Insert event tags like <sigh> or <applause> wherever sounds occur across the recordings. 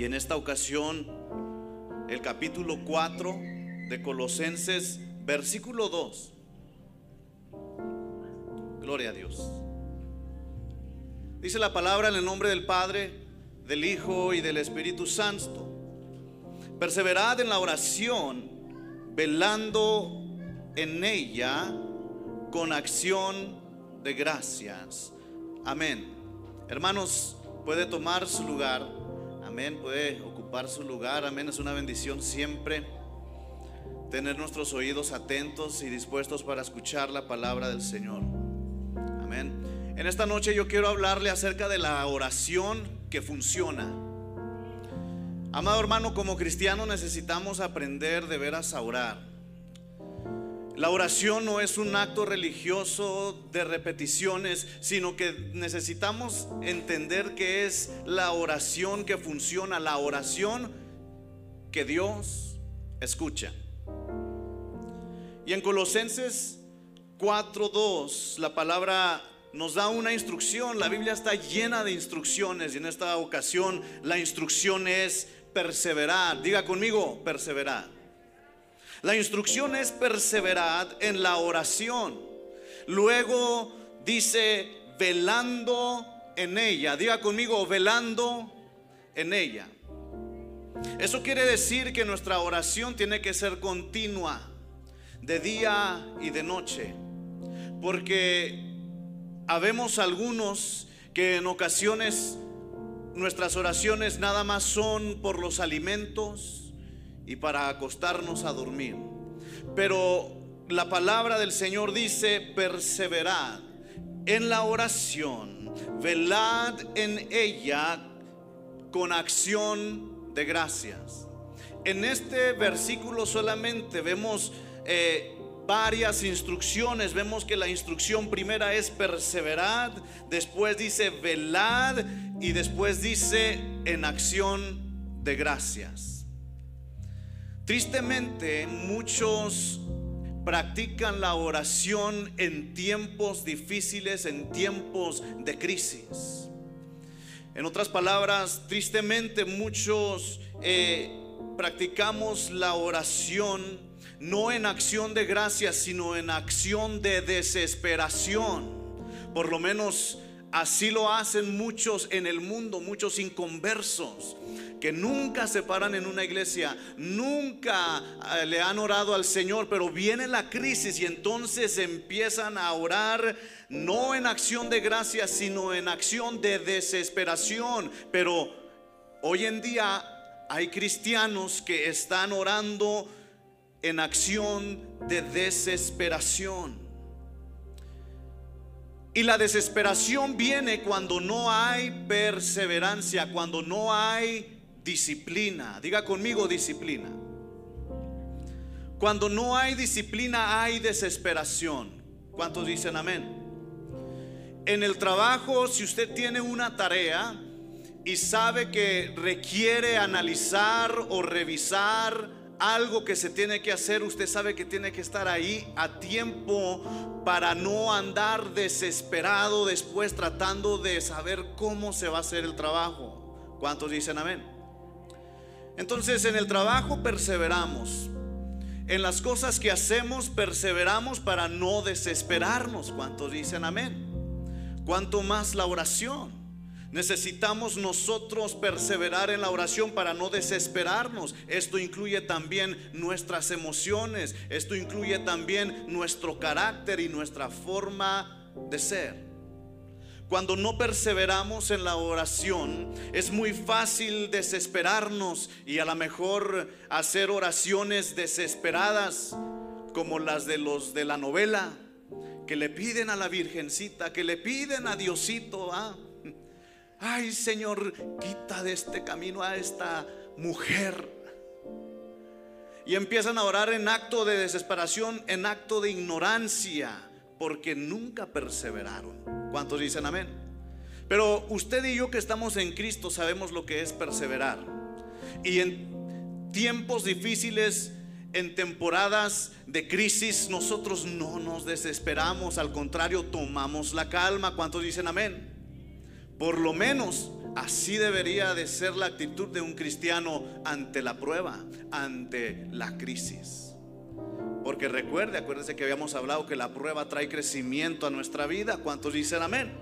Y en esta ocasión, el capítulo 4 de Colosenses, versículo 2. Gloria a Dios. Dice la palabra en el nombre del Padre, del Hijo y del Espíritu Santo. Perseverad en la oración, velando en ella con acción de gracias. Amén. Hermanos, puede tomar su lugar. Puede ocupar su lugar. Amén. Es una bendición siempre tener nuestros oídos atentos y dispuestos para escuchar la palabra del Señor. Amén. En esta noche yo quiero hablarle acerca de la oración que funciona. Amado hermano, como cristiano necesitamos aprender de veras a orar. La oración no es un acto religioso de repeticiones, sino que necesitamos entender que es la oración que funciona, la oración que Dios escucha. Y en Colosenses 4.2 la palabra nos da una instrucción, la Biblia está llena de instrucciones y en esta ocasión la instrucción es perseverar. Diga conmigo, perseverar. La instrucción es perseverar en la oración. Luego dice, velando en ella. Diga conmigo, velando en ella. Eso quiere decir que nuestra oración tiene que ser continua, de día y de noche. Porque habemos algunos que en ocasiones nuestras oraciones nada más son por los alimentos, y para acostarnos a dormir. Pero la palabra del Señor dice, perseverad en la oración, velad en ella con acción de gracias. En este versículo solamente vemos eh, varias instrucciones. Vemos que la instrucción primera es perseverad, después dice velad y después dice en acción de gracias. Tristemente, muchos practican la oración en tiempos difíciles, en tiempos de crisis. En otras palabras, tristemente muchos eh, practicamos la oración no en acción de gracia, sino en acción de desesperación. Por lo menos así lo hacen muchos en el mundo, muchos inconversos que nunca se paran en una iglesia, nunca eh, le han orado al Señor, pero viene la crisis y entonces empiezan a orar no en acción de gracia, sino en acción de desesperación. Pero hoy en día hay cristianos que están orando en acción de desesperación. Y la desesperación viene cuando no hay perseverancia, cuando no hay disciplina. Diga conmigo disciplina. Cuando no hay disciplina hay desesperación. ¿Cuántos dicen amén? En el trabajo, si usted tiene una tarea y sabe que requiere analizar o revisar algo que se tiene que hacer, usted sabe que tiene que estar ahí a tiempo para no andar desesperado después tratando de saber cómo se va a hacer el trabajo. ¿Cuántos dicen amén? Entonces en el trabajo perseveramos. En las cosas que hacemos perseveramos para no desesperarnos. ¿Cuántos dicen amén? ¿Cuánto más la oración? Necesitamos nosotros perseverar en la oración para no desesperarnos. Esto incluye también nuestras emociones. Esto incluye también nuestro carácter y nuestra forma de ser. Cuando no perseveramos en la oración, es muy fácil desesperarnos y a lo mejor hacer oraciones desesperadas como las de los de la novela, que le piden a la Virgencita, que le piden a Diosito, ¿ah? ay Señor, quita de este camino a esta mujer. Y empiezan a orar en acto de desesperación, en acto de ignorancia, porque nunca perseveraron. ¿Cuántos dicen amén? Pero usted y yo que estamos en Cristo sabemos lo que es perseverar. Y en tiempos difíciles, en temporadas de crisis, nosotros no nos desesperamos, al contrario, tomamos la calma. ¿Cuántos dicen amén? Por lo menos Así debería de ser la actitud de un cristiano ante la prueba, ante la crisis. Porque recuerde, acuérdese que habíamos hablado que la prueba trae crecimiento a nuestra vida. ¿Cuántos dicen amén?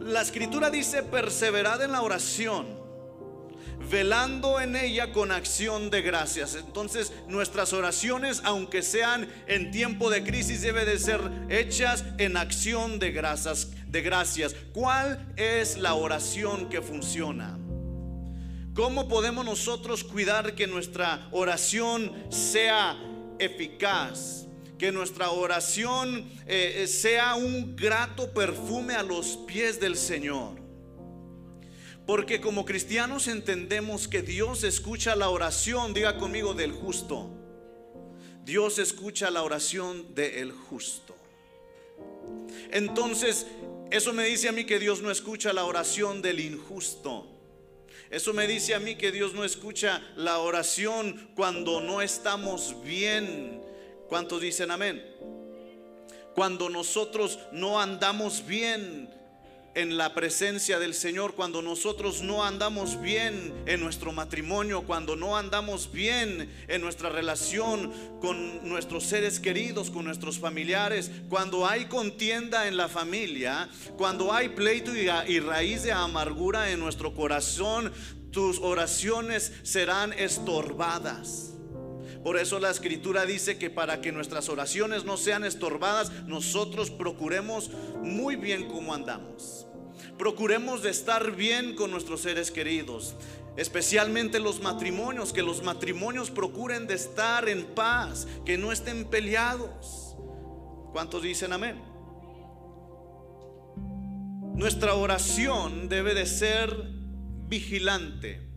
La escritura dice, perseverad en la oración velando en ella con acción de gracias. Entonces nuestras oraciones, aunque sean en tiempo de crisis, deben de ser hechas en acción de gracias. De gracias. ¿Cuál es la oración que funciona? ¿Cómo podemos nosotros cuidar que nuestra oración sea eficaz? Que nuestra oración eh, sea un grato perfume a los pies del Señor. Porque como cristianos entendemos que Dios escucha la oración, diga conmigo, del justo. Dios escucha la oración del justo. Entonces, eso me dice a mí que Dios no escucha la oración del injusto. Eso me dice a mí que Dios no escucha la oración cuando no estamos bien. ¿Cuántos dicen amén? Cuando nosotros no andamos bien en la presencia del Señor, cuando nosotros no andamos bien en nuestro matrimonio, cuando no andamos bien en nuestra relación con nuestros seres queridos, con nuestros familiares, cuando hay contienda en la familia, cuando hay pleito y, raíz de amargura en nuestro corazón, tus oraciones serán estorbadas. Por eso la escritura dice que para que nuestras oraciones no sean estorbadas, nosotros procuremos muy bien cómo andamos. Procuremos de estar bien con nuestros seres queridos, especialmente los matrimonios, que los matrimonios procuren de estar en paz, que no estén peleados. ¿Cuántos dicen amén? Nuestra oración debe de ser vigilante.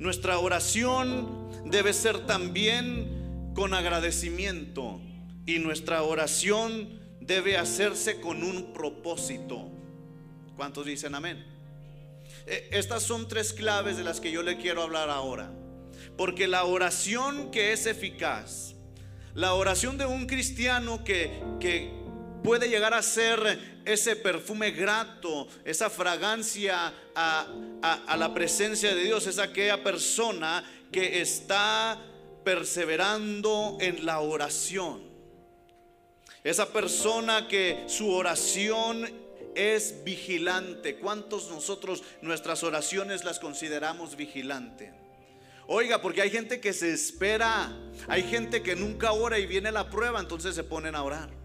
Nuestra oración debe ser también con agradecimiento. Y nuestra oración debe hacerse con un propósito. ¿Cuántos dicen amén? Eh, estas son tres claves de las que yo le quiero hablar ahora. Porque la oración que es eficaz, la oración de un cristiano que, que puede llegar a ser ese perfume grato, esa fragancia a, la presencia de Dios, es aquella persona que está perseverando en la oración. Esa persona que su oración es vigilante. ¿Cuántos nosotros nuestras oraciones las consideramos vigilante? Oiga, porque hay gente que se espera, hay gente que nunca ora y viene la prueba, entonces se ponen a orar.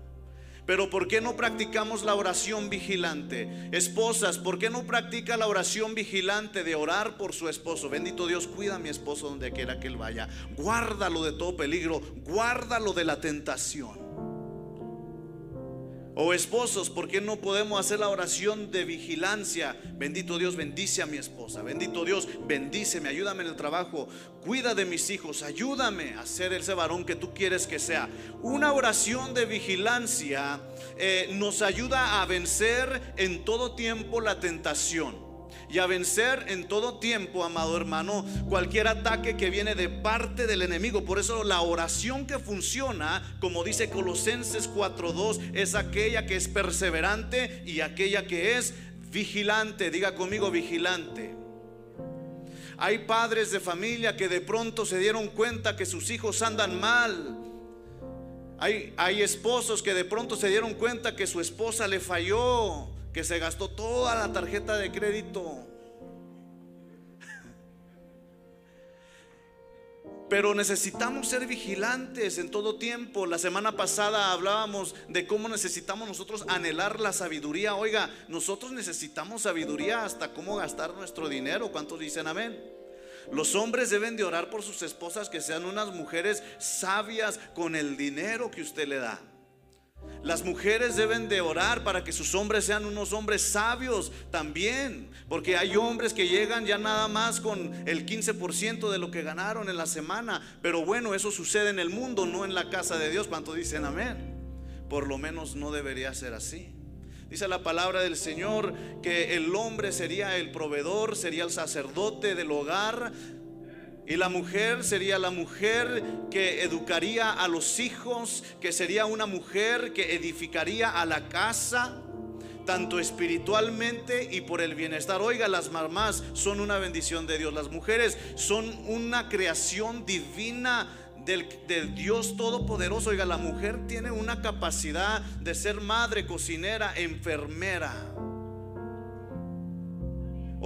Pero ¿por qué no practicamos la oración vigilante? Esposas, ¿por qué no practica la oración vigilante de orar por su esposo? Bendito Dios, cuida a mi esposo donde quiera que él vaya. Guárdalo de todo peligro, guárdalo de la tentación. O esposos, ¿por qué no podemos hacer la oración de vigilancia? Bendito Dios, bendice a mi esposa. Bendito Dios, bendíceme, ayúdame en el trabajo. Cuida de mis hijos, ayúdame a ser ese varón que tú quieres que sea. Una oración de vigilancia eh, nos ayuda a vencer en todo tiempo la tentación y a vencer en todo tiempo, amado hermano, cualquier ataque que viene de parte del enemigo. Por eso la oración que funciona, como dice Colosenses 4:2, es aquella que es perseverante y aquella que es vigilante. Diga conmigo vigilante. Hay padres de familia que de pronto se dieron cuenta que sus hijos andan mal. Hay, hay esposos que de pronto se dieron cuenta que su esposa le falló que se gastó toda la tarjeta de crédito. Pero necesitamos ser vigilantes en todo tiempo. La semana pasada hablábamos de cómo necesitamos nosotros anhelar la sabiduría. Oiga, nosotros necesitamos sabiduría hasta cómo gastar nuestro dinero. ¿Cuántos dicen amén? Los hombres deben de orar por sus esposas que sean unas mujeres sabias con el dinero que usted le da. Las mujeres deben de orar para que sus hombres sean unos hombres sabios también, porque hay hombres que llegan ya nada más con el 15% de lo que ganaron en la semana, pero bueno, eso sucede en el mundo, no en la casa de Dios, ¿cuánto dicen amén? Por lo menos no debería ser así. Dice la palabra del Señor que el hombre sería el proveedor, sería el sacerdote del hogar, y la mujer sería la mujer que educaría a los hijos, que sería una mujer que edificaría a la casa. tanto espiritualmente y por el bienestar. Oiga, las mamás son una bendición de Dios, las mujeres son una creación divina del, Dios Todopoderoso. Oiga, la mujer tiene una capacidad de ser madre, cocinera, enfermera.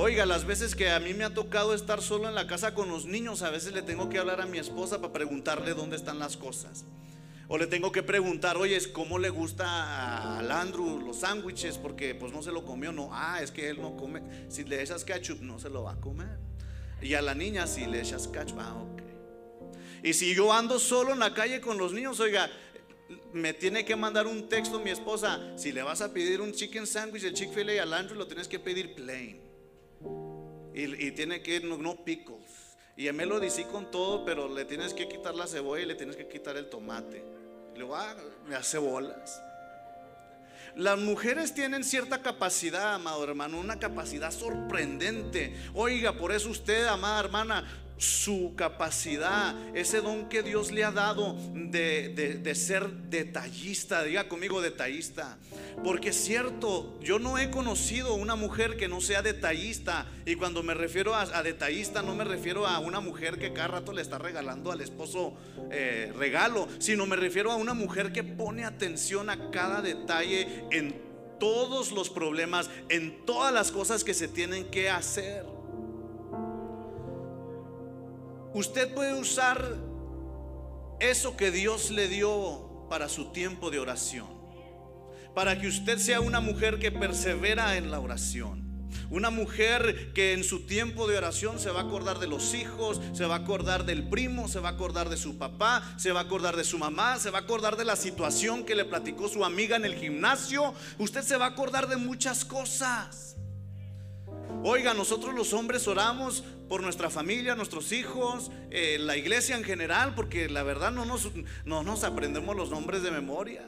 Oiga, las veces que a mí me ha tocado estar solo en la casa con los niños, a veces le tengo que hablar a mi esposa para preguntarle dónde están las cosas. O le tengo que preguntar, oye, ¿cómo le gusta al Andrew los sándwiches? Porque pues no se lo comió, no. Ah, es que él no come. Si le echas ketchup, no se lo va a comer. Y a la niña, si le echas ketchup, ah, ok. Y si yo ando solo en la calle con los niños, oiga, me tiene que mandar un texto mi esposa. Si le vas a pedir un chicken sandwich de Chick-fil-A al Andrew, lo tienes que pedir plain. Y, tiene que ir, no, no pickles. Y a mí lo dicí con todo, pero le tienes que quitar la cebolla y le tienes que quitar el tomate. Luego, ah, me hace bolas. Las mujeres tienen cierta capacidad, amado hermano, una capacidad sorprendente. Oiga, por eso usted, amada hermana, su capacidad, ese don que Dios le ha dado de, ser detallista, diga conmigo detallista. Porque es cierto, yo no he conocido una mujer que no sea detallista. Y cuando me refiero a, detallista, no me refiero a una mujer que cada rato le está regalando al esposo eh, regalo, sino me refiero a una mujer que pone atención a cada detalle en todos los problemas, en todas las cosas que se tienen que hacer. Usted puede usar eso que Dios le dio para su tiempo de oración. Para que usted sea una mujer que persevera en la oración. Una mujer que en su tiempo de oración se va a acordar de los hijos, se va a acordar del primo, se va a acordar de su papá, se va a acordar de su mamá, se va a acordar de la situación que le platicó su amiga en el gimnasio. Usted se va a acordar de muchas cosas. Oiga, nosotros los hombres oramos por nuestra familia, nuestros hijos, eh, la iglesia en general, porque la verdad no nos, no nos aprendemos los nombres de memoria.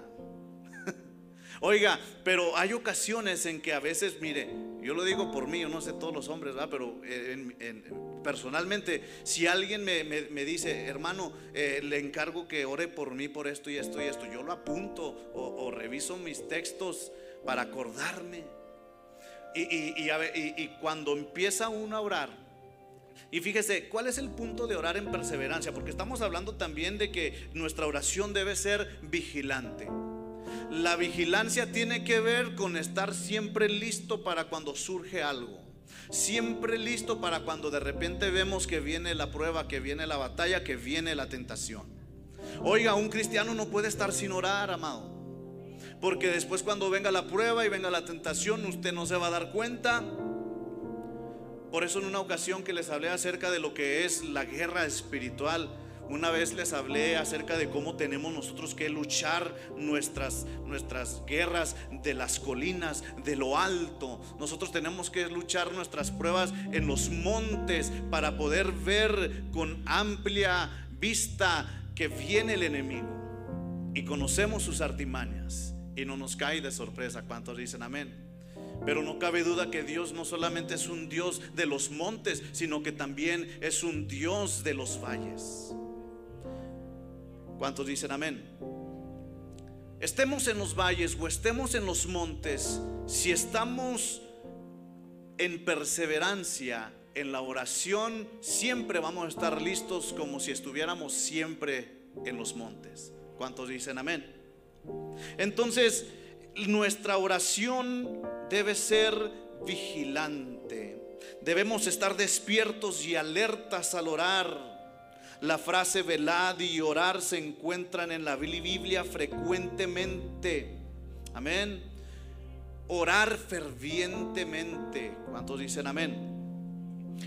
<laughs> Oiga, pero hay ocasiones en que a veces, mire, yo lo digo por mí, yo no sé todos los hombres, ¿verdad? pero eh, personalmente, si alguien me, dice, hermano, eh, le encargo que ore por mí por esto y esto y esto, yo lo apunto o reviso mis textos para acordarme. Y, cuando empieza uno a orar, y fíjese, ¿cuál es el punto de orar en perseverancia? Porque estamos hablando también de que nuestra oración debe ser vigilante. La vigilancia tiene que ver con estar siempre listo para cuando surge algo. Siempre listo para cuando de repente vemos que viene la prueba, que viene la batalla, que viene la tentación. Oiga, un cristiano no puede estar sin orar, amado. Porque después cuando venga la prueba y venga la tentación, usted no se va a dar cuenta. Por eso en una ocasión que les hablé acerca de lo que es la guerra espiritual, una vez les hablé acerca de cómo tenemos nosotros que luchar nuestras, nuestras guerras de las colinas, de lo alto. Nosotros tenemos que luchar nuestras pruebas en los montes para poder ver con amplia vista que viene el enemigo y conocemos sus artimañas y no nos cae de sorpresa. ¿Cuántos dicen amén? Pero no cabe duda que Dios no solamente es un Dios de los montes, sino que también es un Dios de los valles. ¿Cuántos dicen amén? Estemos en los valles o estemos en los montes, si estamos en perseverancia en la oración, siempre vamos a estar listos como si estuviéramos siempre en los montes. ¿Cuántos dicen amén? Entonces, nuestra oración debe ser vigilante. Debemos estar despiertos y alertas al orar. La frase velad y orar se encuentran en la Biblia frecuentemente. Amén. Orar fervientemente. ¿Cuántos dicen amén?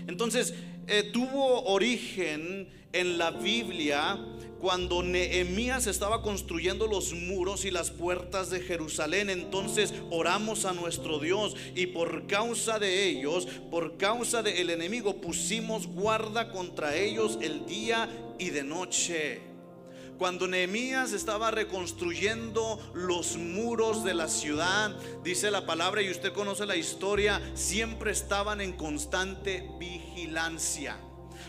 Entonces, eh, tuvo origen en la Biblia cuando Nehemías estaba construyendo los muros y las puertas de Jerusalén, entonces oramos a nuestro Dios y por causa de ellos, por causa del enemigo, pusimos guarda contra ellos el día y de noche. Cuando Nehemías estaba reconstruyendo los muros de la ciudad, dice la palabra y usted conoce la historia, siempre estaban en constante vigilancia.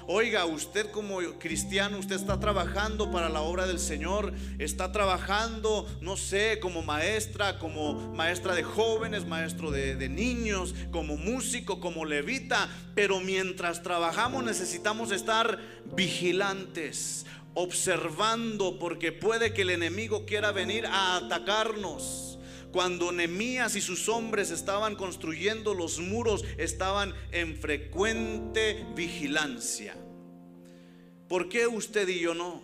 Oiga, usted como cristiano, usted está trabajando para la obra del Señor, está trabajando, no sé, como maestra, como maestra de jóvenes, maestro de, de niños, como músico, como levita, pero mientras trabajamos necesitamos estar vigilantes, observando, porque puede que el enemigo quiera venir a atacarnos cuando Nemías y sus hombres estaban construyendo los muros, estaban en frecuente vigilancia. ¿Por qué usted y yo no?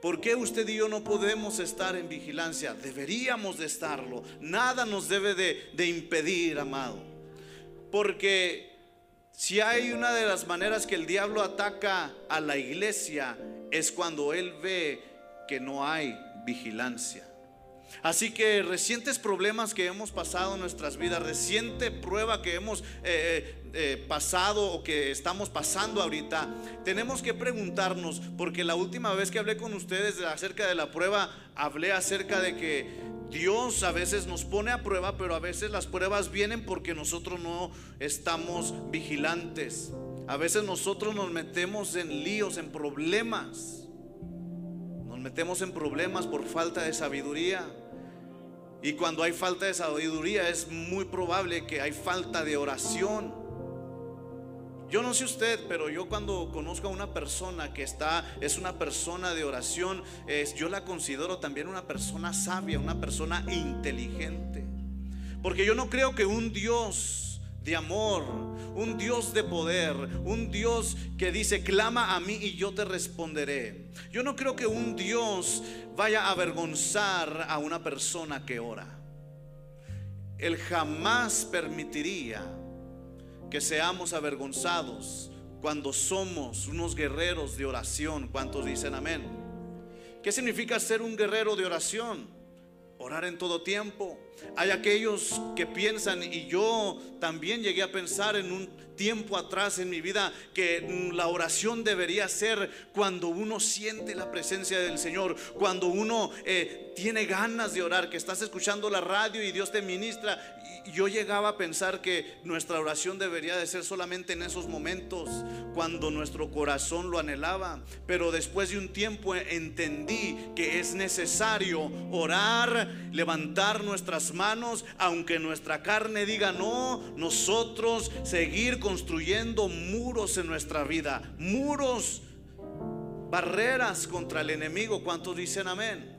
¿Por qué usted y yo no podemos estar en vigilancia? Deberíamos de estarlo. Nada nos debe de, de impedir, amado. Porque si hay una de las maneras que el diablo ataca a la iglesia es cuando él ve que no hay vigilancia. Así que recientes problemas que hemos pasado en nuestras vidas, reciente prueba que hemos eh, eh, eh, pasado o que estamos pasando ahorita, tenemos que preguntarnos, porque la última vez que hablé con ustedes acerca de la prueba, hablé acerca de que Dios a veces nos pone a prueba, pero a veces las pruebas vienen porque nosotros no estamos vigilantes. A veces nosotros nos metemos en líos, en problemas. Nos metemos en problemas por falta de sabiduría. Y cuando hay falta de sabiduría es muy probable que hay falta de oración. Yo no sé usted, pero yo cuando conozco a una persona que está, es una persona de oración, es, yo la considero también una persona sabia, una persona inteligente. Porque yo no creo que un Dios de amor, un Dios de poder, un Dios que dice, clama a mí y yo te responderé. Yo no creo que un Dios vaya a avergonzar a una persona que ora. Él jamás permitiría que seamos avergonzados cuando somos unos guerreros de oración. ¿Cuántos dicen amén? ¿Qué significa ser un guerrero de oración? Orar en todo tiempo. Hay aquellos que piensan, y yo también llegué a pensar en un tiempo atrás en mi vida, que la oración debería ser cuando uno siente la presencia del Señor, cuando uno eh, tiene ganas de orar, que estás escuchando la radio y Dios te ministra yo llegaba a pensar que nuestra oración debería de ser solamente en esos momentos cuando nuestro corazón lo anhelaba. Pero después de un tiempo entendí que es necesario orar, levantar nuestras manos, aunque nuestra carne diga no, nosotros seguir construyendo muros en nuestra vida, muros, barreras contra el enemigo. ¿Cuántos dicen amén?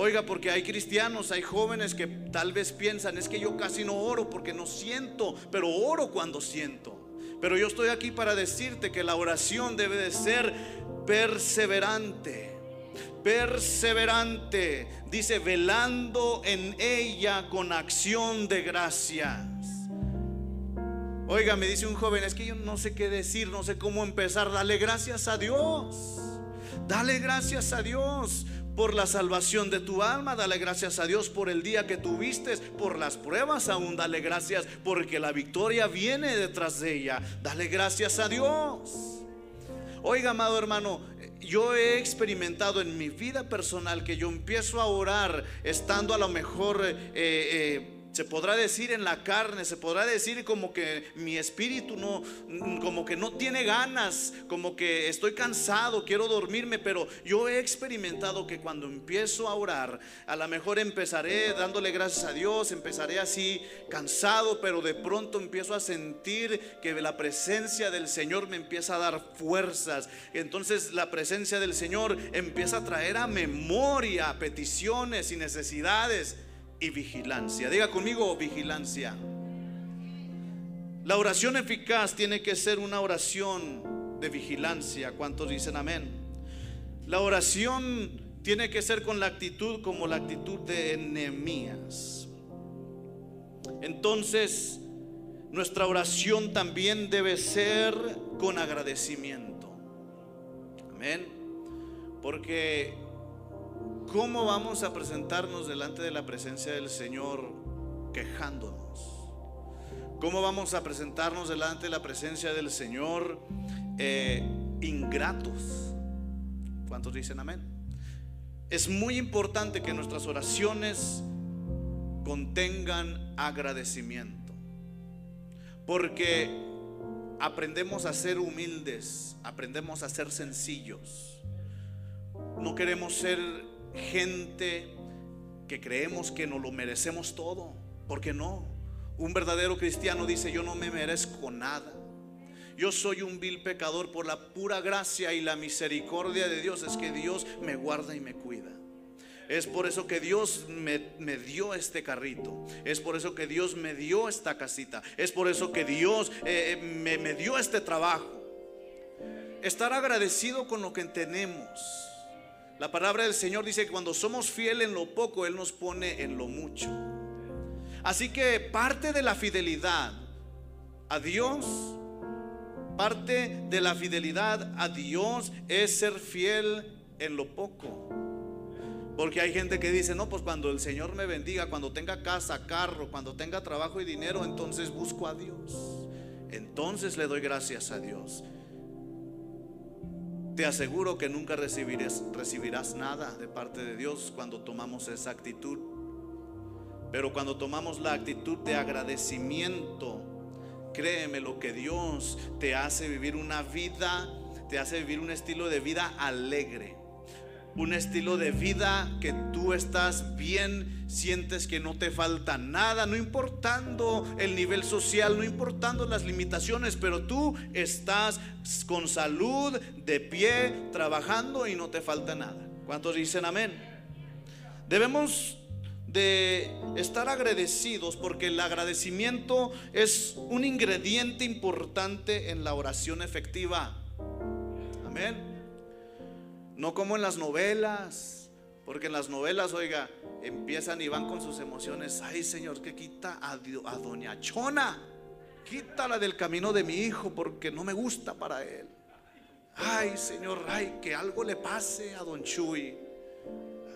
Oiga, porque hay cristianos, hay jóvenes que tal vez piensan, es que yo casi no oro porque no siento, pero oro cuando siento. Pero yo estoy aquí para decirte que la oración debe de ser perseverante. Perseverante, dice, velando en ella con acción de gracias. Oiga, me dice un joven, es que yo no sé qué decir, no sé cómo empezar. Dale gracias a Dios. Dale gracias a Dios por la salvación de tu alma, dale gracias a Dios por el día que tuviste, por las pruebas aún, dale gracias porque la victoria viene detrás de ella, dale gracias a Dios. Oiga, amado hermano, yo he experimentado en mi vida personal que yo empiezo a orar estando a lo mejor... Eh, eh, se podrá decir en la carne, se podrá decir como que mi espíritu no, como que no tiene ganas, como que estoy cansado, quiero dormirme, pero yo he experimentado que cuando empiezo a orar, a lo mejor empezaré dándole gracias a Dios, empezaré así cansado, pero de pronto empiezo a sentir que la presencia del Señor me empieza a dar fuerzas. Entonces la presencia del Señor empieza a traer a memoria peticiones y necesidades y vigilancia. Diga conmigo vigilancia. La oración eficaz tiene que ser una oración de vigilancia. ¿Cuántos dicen amén? La oración tiene que ser con la actitud como la actitud de enemías. Entonces, nuestra oración también debe ser con agradecimiento. Amén. Porque ¿Cómo vamos a presentarnos delante de la presencia del Señor quejándonos? ¿Cómo vamos a presentarnos delante de la presencia del Señor eh, ingratos? ¿Cuántos dicen amén? Es muy importante que nuestras oraciones contengan agradecimiento. Porque aprendemos a ser humildes, aprendemos a ser sencillos. No queremos ser gente que creemos que nos lo merecemos todo, porque no. Un verdadero cristiano dice, yo no me merezco nada. Yo soy un vil pecador por la pura gracia y la misericordia de Dios. Es que Dios me guarda y me cuida. Es por eso que Dios me, dio este carrito. Es por eso que Dios me dio esta casita. Es por eso que Dios eh, eh, me, me dio este trabajo. Estar agradecido con lo que tenemos. La palabra del Señor dice que cuando somos fieles en lo poco, Él nos pone en lo mucho. Así que parte de la fidelidad a Dios, parte de la fidelidad a Dios es ser fiel en lo poco. Porque hay gente que dice, no, pues cuando el Señor me bendiga, cuando tenga casa, carro, cuando tenga trabajo y dinero, entonces busco a Dios. Entonces le doy gracias a Dios. Te aseguro que nunca recibirás, nada de parte de Dios cuando tomamos esa actitud. Pero cuando tomamos la actitud de agradecimiento, créeme lo que Dios te hace vivir una vida, te hace vivir un estilo de vida alegre un estilo de vida que tú estás bien, sientes que no te falta nada, no importando el nivel social, no importando las limitaciones, pero tú estás con salud, de pie, trabajando y no te falta nada. ¿Cuántos dicen amén? Debemos de estar agradecidos porque el agradecimiento es un ingrediente importante en la oración efectiva. Amén. No como en las novelas, porque en las novelas, oiga, empiezan y van con sus emociones. Ay, Señor, que quita a, a Doña Chona. Quítala del camino de mi hijo porque no me gusta para él. Ay, Señor, ay, que algo le pase a Don Chuy.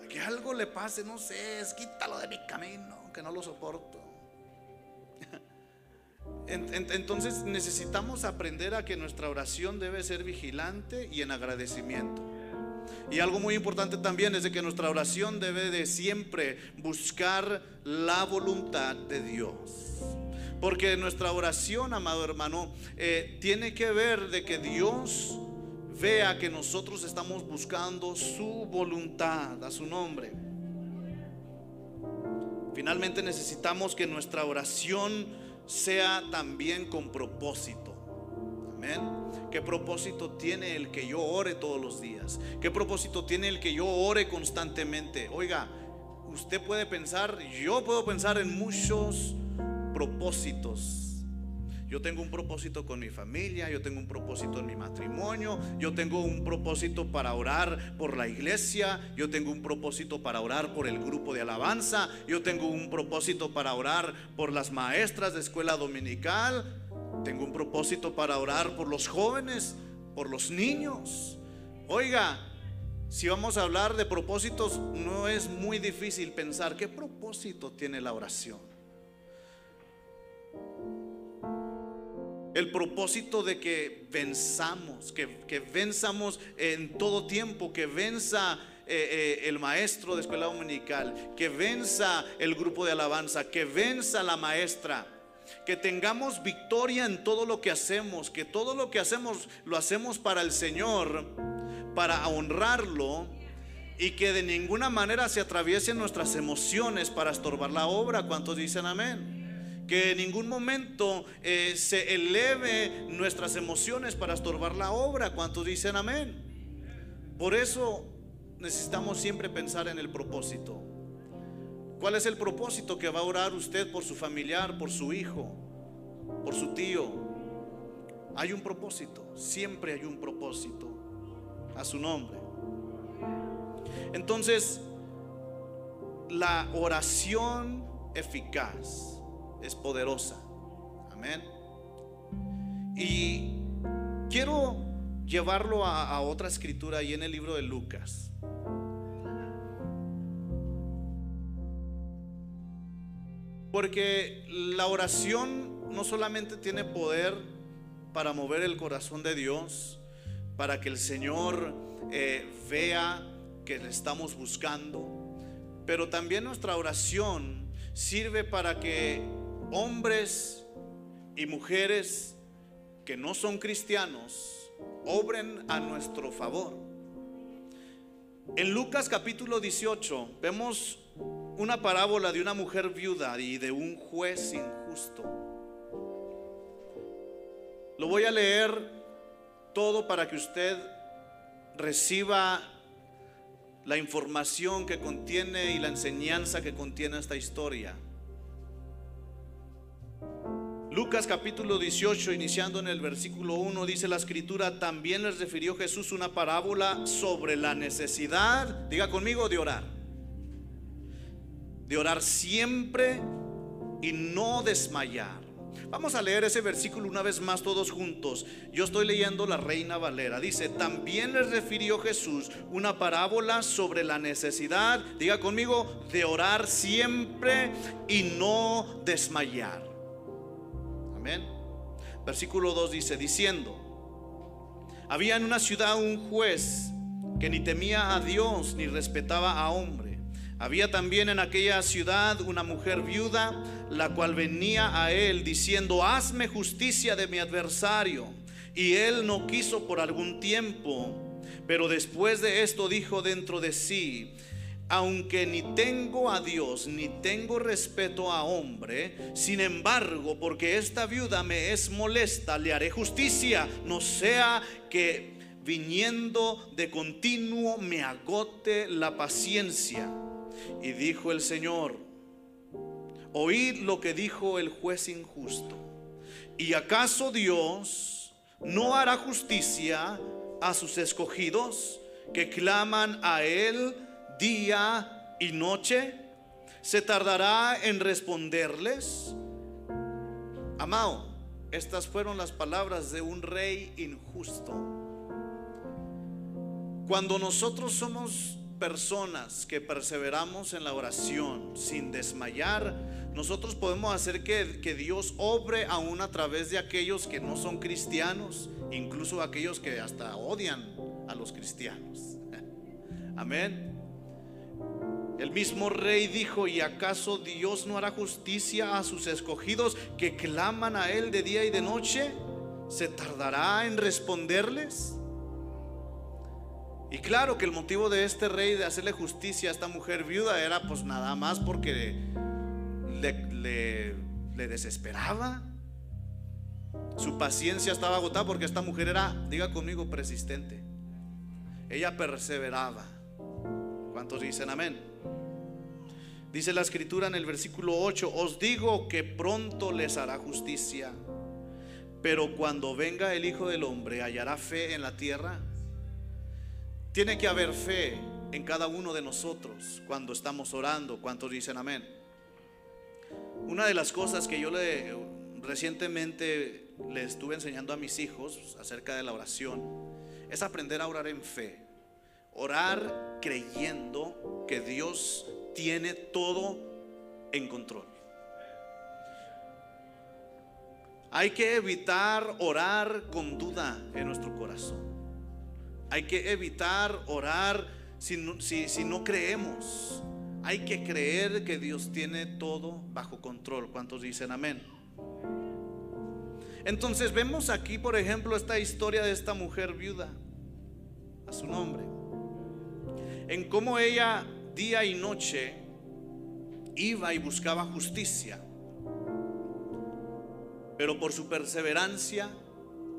Que algo le pase, no sé, es quítalo de mi camino, que no lo soporto. <laughs> Entonces necesitamos aprender a que nuestra oración debe ser vigilante y en agradecimiento. Y algo muy importante también es de que nuestra oración debe de siempre buscar la voluntad de Dios. Porque nuestra oración, amado hermano, eh, tiene que ver de que Dios vea que nosotros estamos buscando su voluntad a su nombre. Finalmente necesitamos que nuestra oración sea también con propósito. Amén. ¿Qué propósito tiene el que yo ore todos los días? ¿Qué propósito tiene el que yo ore constantemente? Oiga, usted puede pensar, yo puedo pensar en muchos propósitos. Yo tengo un propósito con mi familia, yo tengo un propósito en mi matrimonio, yo tengo un propósito para orar por la iglesia, yo tengo un propósito para orar por el grupo de alabanza, yo tengo un propósito para orar por las maestras de escuela dominical, tengo un propósito para orar por los jóvenes, por los niños. Oiga, si vamos a hablar de propósitos, no es muy difícil pensar qué propósito tiene la oración. El propósito de que venzamos, que, venzamos en todo tiempo, que venza eh, eh, el maestro de escuela dominical, que venza el grupo de alabanza, que venza la maestra que tengamos victoria en todo lo que hacemos, que todo lo que hacemos lo hacemos para el Señor, para honrarlo y que de ninguna manera se atraviesen nuestras emociones para estorbar la obra. ¿Cuántos dicen amén? Que en ningún momento eh, se eleve nuestras emociones para estorbar la obra. ¿Cuántos dicen amén? Por eso necesitamos siempre pensar en el propósito. ¿Cuál es el propósito que va a orar usted por su familiar, por su hijo, por su tío? Hay un propósito, siempre hay un propósito a su nombre. Entonces, la oración eficaz es poderosa. Amén. Y quiero llevarlo a, otra escritura ahí en el libro de Lucas. Porque la oración no solamente tiene poder para mover el corazón de Dios, para que el Señor eh, vea que le estamos buscando, pero también nuestra oración sirve para que hombres y mujeres que no son cristianos obren a nuestro favor. En Lucas capítulo 18 vemos una parábola de una mujer viuda y de un juez injusto. Lo voy a leer todo para que usted reciba la información que contiene y la enseñanza que contiene esta historia. Lucas capítulo 18, iniciando en el versículo 1, dice la escritura, también les refirió Jesús una parábola sobre la necesidad, diga conmigo, de orar. De orar siempre y no desmayar. Vamos a leer ese versículo una vez más todos juntos. Yo estoy leyendo la Reina Valera. Dice, también les refirió Jesús una parábola sobre la necesidad, diga conmigo, de orar siempre y no desmayar. Amén. Versículo 2 dice, diciendo, había en una ciudad un juez que ni temía a Dios ni respetaba a hombre. Había también en aquella ciudad una mujer viuda, la cual venía a él diciendo, hazme justicia de mi adversario. Y él no quiso por algún tiempo, pero después de esto dijo dentro de sí, aunque ni tengo a Dios ni tengo respeto a hombre, sin embargo, porque esta viuda me es molesta, le haré justicia, no sea que viniendo de continuo me agote la paciencia. Y dijo el Señor, oíd lo que dijo el juez injusto. ¿Y acaso Dios no hará justicia a sus escogidos que claman a Él? día y noche? ¿Se tardará en responderles? Amado, estas fueron las palabras de un rey injusto. Cuando nosotros somos personas que perseveramos en la oración sin desmayar, nosotros podemos hacer que, que, Dios obre aún a través de aquellos que no son cristianos, incluso aquellos que hasta odian a los cristianos. <laughs> Amén. El mismo rey dijo, ¿y acaso Dios no hará justicia a sus escogidos que claman a Él de día y de noche? ¿Se tardará en responderles? Y claro que el motivo de este rey de hacerle justicia a esta mujer viuda era pues nada más porque le, desesperaba. Su paciencia estaba agotada porque esta mujer era, diga conmigo, persistente. Ella perseveraba. ¿Cuántos dicen amén? Dice la escritura en el versículo 8, os digo que pronto les hará justicia, pero cuando venga el Hijo del Hombre, ¿hallará fe en la tierra? Tiene que haber fe en cada uno de nosotros cuando estamos orando. ¿Cuántos dicen amén? Una de las cosas que yo le recientemente le estuve enseñando a mis hijos acerca de la oración es aprender a orar en fe. Orar creyendo que Dios tiene todo en control. Hay que evitar orar con duda en nuestro corazón. Hay que evitar orar si no, creemos. Hay que creer que Dios tiene todo bajo control. ¿Cuántos dicen amén? Entonces vemos aquí, por ejemplo, esta historia de esta mujer viuda, a su nombre, en cómo ella día y noche iba y buscaba justicia. Pero por su perseverancia,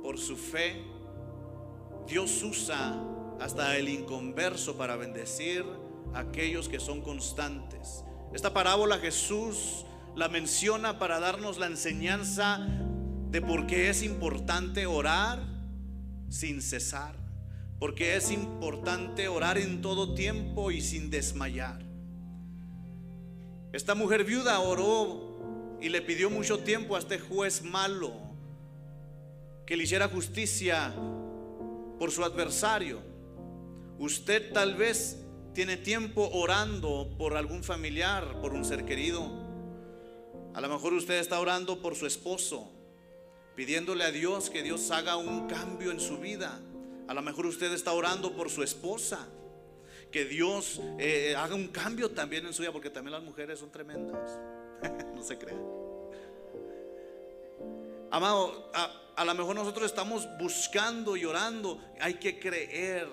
por su fe, Dios usa hasta el inconverso para bendecir a aquellos que son constantes. Esta parábola Jesús la menciona para darnos la enseñanza de por qué es importante orar sin cesar. Porque es importante orar en todo tiempo y sin desmayar. Esta mujer viuda oró y le pidió mucho tiempo a este juez malo que le hiciera justicia por su adversario. Usted tal vez tiene tiempo orando por algún familiar, por un ser querido. A lo mejor usted está orando por su esposo, pidiéndole a Dios que Dios haga un cambio en su vida. A lo mejor usted está orando por su esposa. Que Dios eh, haga un cambio también en su vida, porque también las mujeres son tremendas. <laughs> no se crean. Amado, a, a lo mejor nosotros estamos buscando y orando. Hay que creer,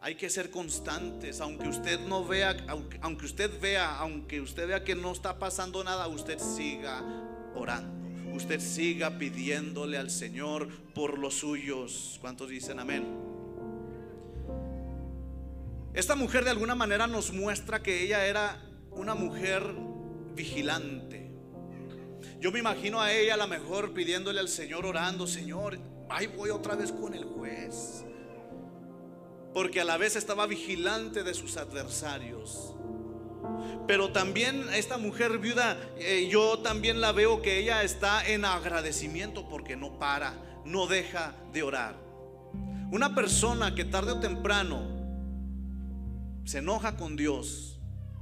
hay que ser constantes. Aunque usted no vea, aunque, aunque usted vea, aunque usted vea que no está pasando nada, usted siga orando. Usted siga pidiéndole al Señor por los suyos. ¿Cuántos dicen amén? Esta mujer de alguna manera nos muestra que ella era una mujer vigilante. Yo me imagino a ella a lo mejor pidiéndole al Señor orando, Señor, ahí voy otra vez con el juez. Porque a la vez estaba vigilante de sus adversarios. Pero también esta mujer viuda, eh, yo también la veo que ella está en agradecimiento porque no para, no deja de orar. Una persona que tarde o temprano se enoja con Dios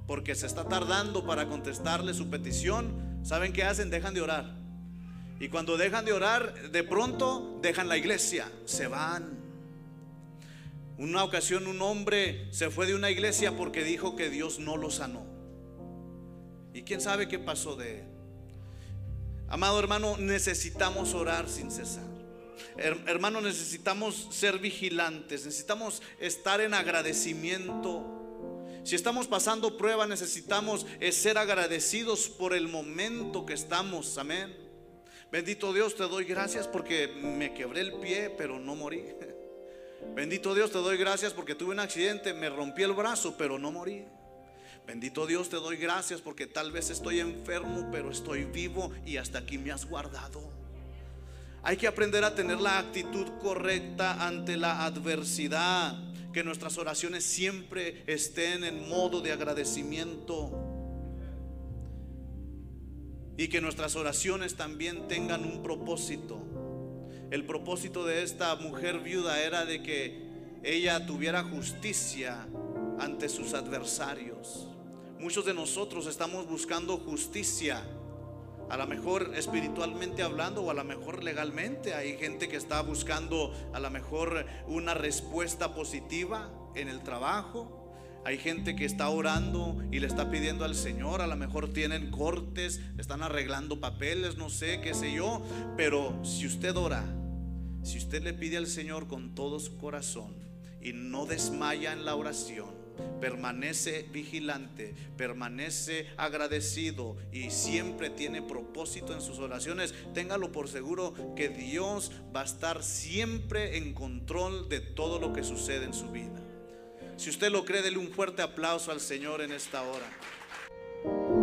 porque se está tardando para contestarle su petición, ¿Saben qué hacen? Dejan de orar. Y cuando dejan de orar, de pronto dejan la iglesia, se van. Una ocasión un hombre se fue de una iglesia porque dijo que Dios no lo sanó. ¿Y quién sabe qué pasó de él? Amado hermano, necesitamos orar sin cesar. Hermano, necesitamos ser vigilantes, necesitamos estar en agradecimiento si estamos pasando prueba, necesitamos eh, ser agradecidos por el momento que estamos. Amén. Bendito Dios, te doy gracias porque me quebré el pie, pero no morí. <laughs> Bendito Dios, te doy gracias porque tuve un accidente, me rompí el brazo, pero no morí. Bendito Dios, te doy gracias porque tal vez estoy enfermo, pero estoy vivo y hasta aquí me has guardado. Hay que aprender a tener la actitud correcta ante la adversidad que nuestras oraciones siempre estén en modo de agradecimiento y que nuestras oraciones también tengan un propósito. El propósito de esta mujer viuda era de que ella tuviera justicia ante sus adversarios. Muchos de nosotros estamos buscando justicia a lo mejor espiritualmente hablando o a lo mejor legalmente. Hay gente que está buscando a lo mejor una respuesta positiva en el trabajo. Hay gente que está orando y le está pidiendo al Señor, a lo mejor tienen cortes, están arreglando papeles, no sé, qué sé yo, pero si usted ora, si usted le pide al Señor con todo su corazón y no desmaya en la oración, permanece vigilante, permanece agradecido y siempre tiene propósito en sus oraciones, téngalo por seguro que Dios va a estar siempre en control de todo lo que sucede en su vida. Si usted lo cree, dele un fuerte aplauso al Señor en esta hora.